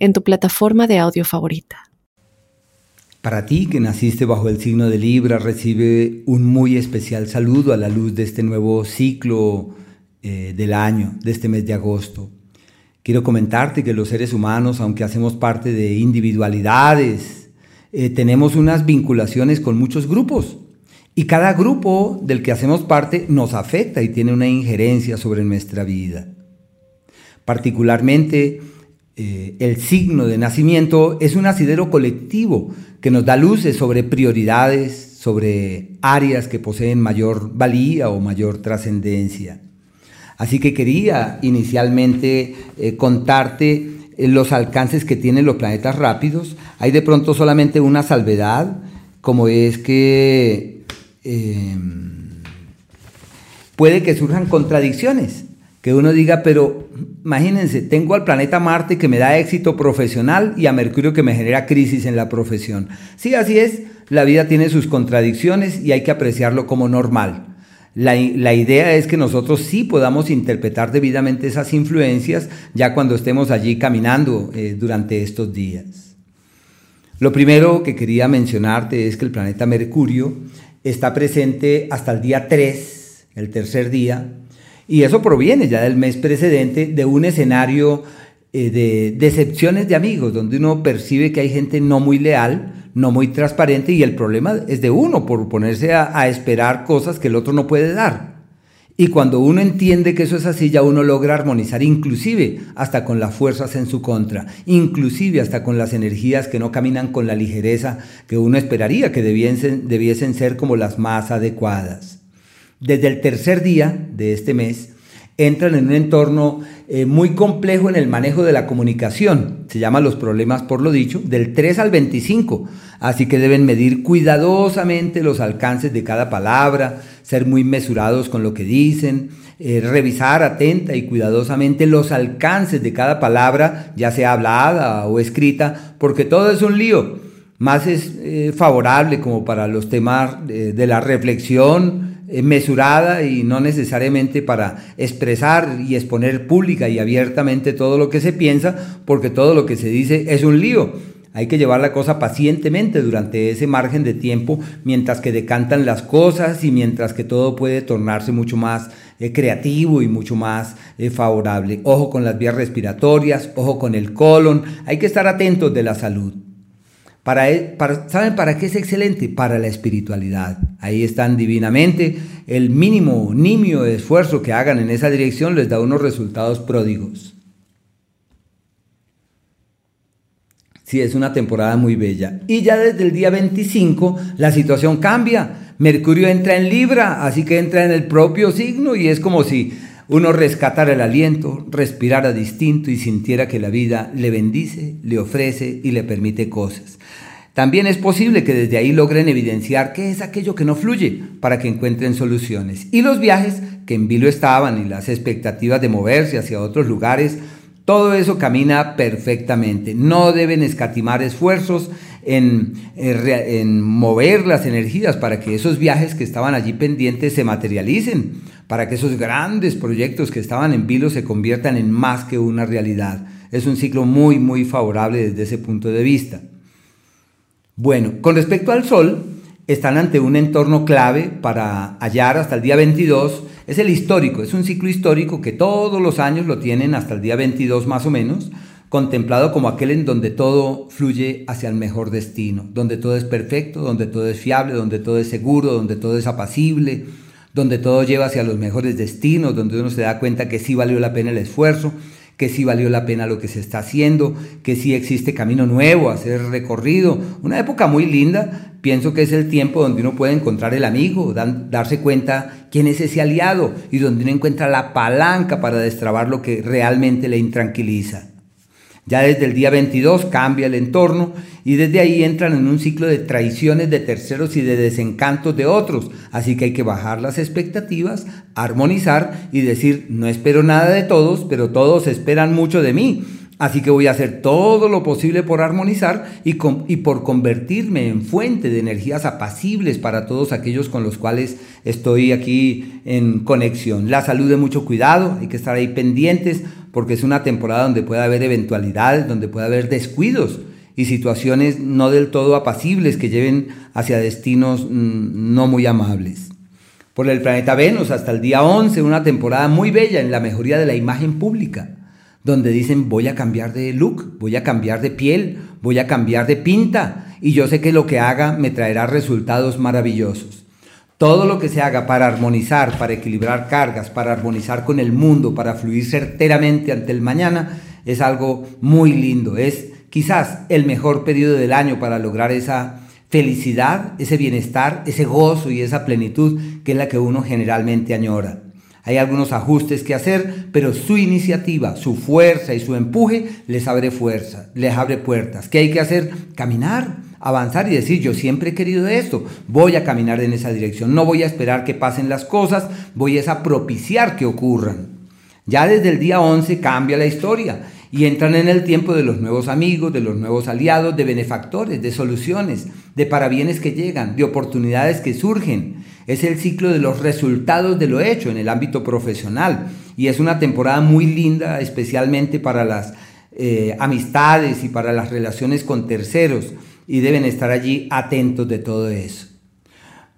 en tu plataforma de audio favorita. Para ti que naciste bajo el signo de Libra, recibe un muy especial saludo a la luz de este nuevo ciclo eh, del año, de este mes de agosto. Quiero comentarte que los seres humanos, aunque hacemos parte de individualidades, eh, tenemos unas vinculaciones con muchos grupos. Y cada grupo del que hacemos parte nos afecta y tiene una injerencia sobre nuestra vida. Particularmente, eh, el signo de nacimiento es un asidero colectivo que nos da luces sobre prioridades, sobre áreas que poseen mayor valía o mayor trascendencia. Así que quería inicialmente eh, contarte eh, los alcances que tienen los planetas rápidos. Hay de pronto solamente una salvedad, como es que puede que surjan contradicciones que uno diga, pero imagínense, tengo al planeta Marte que me da éxito profesional y a Mercurio que me genera crisis en la profesión. Sí, así es, la vida tiene sus contradicciones y hay que apreciarlo como normal. La, idea es que nosotros sí podamos interpretar debidamente esas influencias ya cuando estemos allí caminando eh, durante estos días. Lo primero que quería mencionarte es que el planeta Mercurio está presente hasta el día 3, el tercer día, y eso proviene ya del mes precedente de un escenario eh, de decepciones de amigos, donde uno percibe que hay gente no muy leal, no muy transparente, y el problema es de uno por ponerse a, a esperar cosas que el otro no puede dar. Y cuando uno entiende que eso es así, ya uno logra armonizar inclusive hasta con las fuerzas en su contra, inclusive hasta con las energías que no caminan con la ligereza que uno esperaría que debiesen, debiesen ser como las más adecuadas. Desde el tercer día de este mes, entran en un entorno eh, muy complejo en el manejo de la comunicación. Se llaman los problemas por lo dicho, del 3 al 25. Así que deben medir cuidadosamente los alcances de cada palabra, ser muy mesurados con lo que dicen, eh, revisar atenta y cuidadosamente los alcances de cada palabra, ya sea hablada o escrita, porque todo es un lío. Más es eh, favorable como para los temas de la reflexión, mesurada y no necesariamente para expresar y exponer pública y abiertamente todo lo que se piensa, porque todo lo que se dice es un lío. Hay que llevar la cosa pacientemente durante ese margen de tiempo mientras que decantan las cosas y mientras que todo puede tornarse mucho más eh, creativo y mucho más eh, favorable. Ojo con las vías respiratorias, ojo con el colon, hay que estar atentos de la salud. E, para, ¿Saben para qué es excelente? Para la espiritualidad. Ahí están divinamente. El mínimo, nimio esfuerzo que hagan en esa dirección les da unos resultados pródigos. Sí, es una temporada muy bella. Y ya desde el día 25 la situación cambia. Mercurio entra en Libra, así que entra en el propio signo y es como si uno rescatara el aliento, respirara distinto y sintiera que la vida le bendice, le ofrece y le permite cosas. También es posible que desde ahí logren evidenciar qué es aquello que no fluye para que encuentren soluciones. Y los viajes que en vilo estaban y las expectativas de moverse hacia otros lugares, todo eso camina perfectamente. No deben escatimar esfuerzos en, eh, en, mover las energías para que esos viajes que estaban allí pendientes se materialicen para que esos grandes proyectos que estaban en vilo se conviertan en más que una realidad. Es un ciclo muy, muy favorable desde ese punto de vista. Bueno, con respecto al Sol, están ante un entorno clave para hallar hasta el día 22. Es el histórico, es un ciclo histórico que todos los años lo tienen hasta el día 22 más o menos, contemplado como aquel en donde todo fluye hacia el mejor destino, donde todo es perfecto, donde todo es fiable, donde todo es seguro, donde todo es apacible, donde todo lleva hacia los mejores destinos, donde uno se da cuenta que sí valió la pena el esfuerzo, que sí valió la pena lo que se está haciendo, que sí existe camino nuevo a ser recorrido. Una época muy linda, pienso que es el tiempo donde uno puede encontrar el amigo, darse cuenta quién es ese aliado y donde uno encuentra la palanca para destrabar lo que realmente le intranquiliza. Ya desde el día 22 cambia el entorno y desde ahí entran en un ciclo de traiciones de terceros y de desencantos de otros. Así que hay que bajar las expectativas, armonizar y decir, no espero nada de todos, pero todos esperan mucho de mí. Así que voy a hacer todo lo posible por armonizar y, por convertirme en fuente de energías apacibles para todos aquellos con los cuales estoy aquí en conexión. La salud de mucho cuidado, hay que estar ahí pendientes porque es una temporada donde puede haber eventualidades, donde puede haber descuidos y situaciones no del todo apacibles que lleven hacia destinos mm, no muy amables. Por el planeta Venus hasta el día 11, una temporada muy bella en la mejoría de la imagen pública donde dicen voy a cambiar de look, voy a cambiar de piel, voy a cambiar de pinta y yo sé que lo que haga me traerá resultados maravillosos. Todo lo que se haga para armonizar, para equilibrar cargas, para armonizar con el mundo, para fluir certeramente ante el mañana, es algo muy lindo. Es quizás el mejor periodo del año para lograr esa felicidad, ese bienestar, ese gozo y esa plenitud que es la que uno generalmente añora. Hay algunos ajustes que hacer, pero su iniciativa, su fuerza y su empuje les abre fuerza, les abre puertas. ¿Qué hay que hacer? Caminar, avanzar y decir, yo siempre he querido esto, voy a caminar en esa dirección, no voy a esperar que pasen las cosas, voy a propiciar que ocurran. Ya desde el día 11 cambia la historia y entran en el tiempo de los nuevos amigos, de los nuevos aliados, de benefactores, de soluciones, de parabienes que llegan, de oportunidades que surgen. Es el ciclo de los resultados de lo hecho en el ámbito profesional y es una temporada muy linda, especialmente para las eh, amistades y para las relaciones con terceros y deben estar allí atentos de todo eso.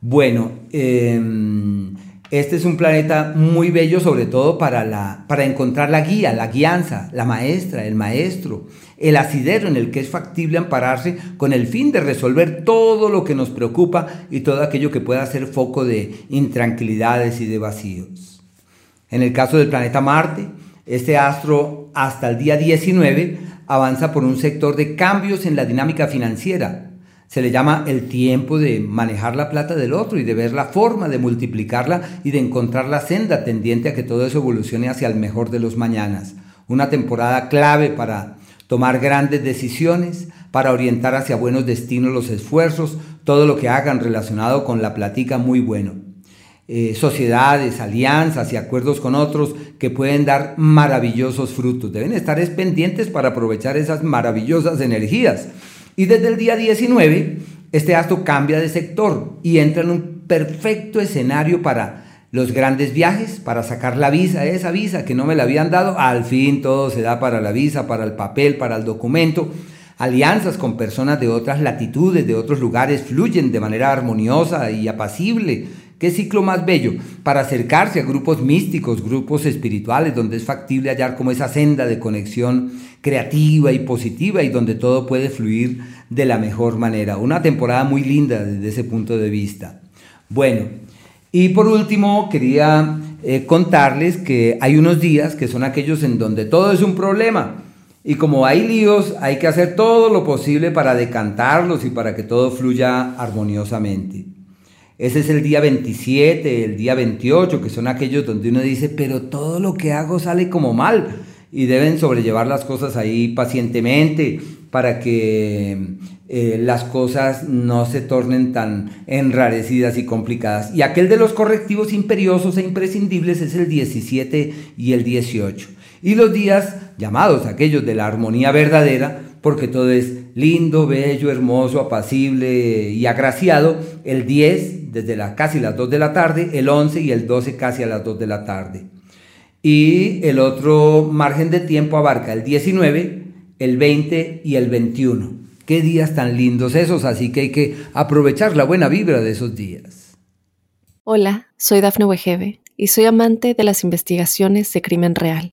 Bueno, em, este es un planeta muy bello, sobre todo para, la, para encontrar la guía, la guianza, la maestra, el maestro, el asidero en el que es factible ampararse con el fin de resolver todo lo que nos preocupa y todo aquello que pueda ser foco de intranquilidades y de vacíos. En el caso del planeta Marte, este astro hasta el día 19 avanza por un sector de cambios en la dinámica financiera, se le llama el tiempo de manejar la plata del otro y de ver la forma de multiplicarla y de encontrar la senda tendiente a que todo eso evolucione hacia el mejor de los mañanas. Una temporada clave para tomar grandes decisiones, para orientar hacia buenos destinos los esfuerzos, todo lo que hagan relacionado con la platica muy bueno. Eh, sociedades, alianzas y acuerdos con otros que pueden dar maravillosos frutos. Deben estar pendientes para aprovechar esas maravillosas energías y desde el día 19, este astro cambia de sector y entra en un perfecto escenario para los grandes viajes, para sacar la visa, esa visa que no me la habían dado, al fin todo se da para la visa, para el papel, para el documento. Alianzas con personas de otras latitudes, de otros lugares, fluyen de manera armoniosa y apacible Qué ciclo más bello para acercarse a grupos místicos, grupos espirituales, donde es factible hallar como esa senda de conexión creativa y positiva y donde todo puede fluir de la mejor manera. Una temporada muy linda desde ese punto de vista. Bueno, y por último quería eh, contarles que hay unos días que son aquellos en donde todo es un problema. Y como hay líos, hay que hacer todo lo posible para decantarlos y para que todo fluya armoniosamente. Ese es el día 27, el día 28, que son aquellos donde uno dice, pero todo lo que hago sale como mal. Y deben sobrellevar las cosas ahí pacientemente para que eh, las cosas no se tornen tan enrarecidas y complicadas. Y aquel de los correctivos imperiosos e imprescindibles es el 17 y el 18. Y los días llamados aquellos de la armonía verdadera, porque todo es lindo, bello, hermoso, apacible y agraciado, el 10 desde casi las 2 de la tarde, el 11 y el 12 casi a las 2 de la tarde. Y el otro margen de tiempo abarca el 19, el 20 y el 21. Qué días tan lindos esos, así que hay que aprovechar la buena vibra de esos días. Hola, soy Dafne Wegebe y soy amante de las investigaciones de crimen real.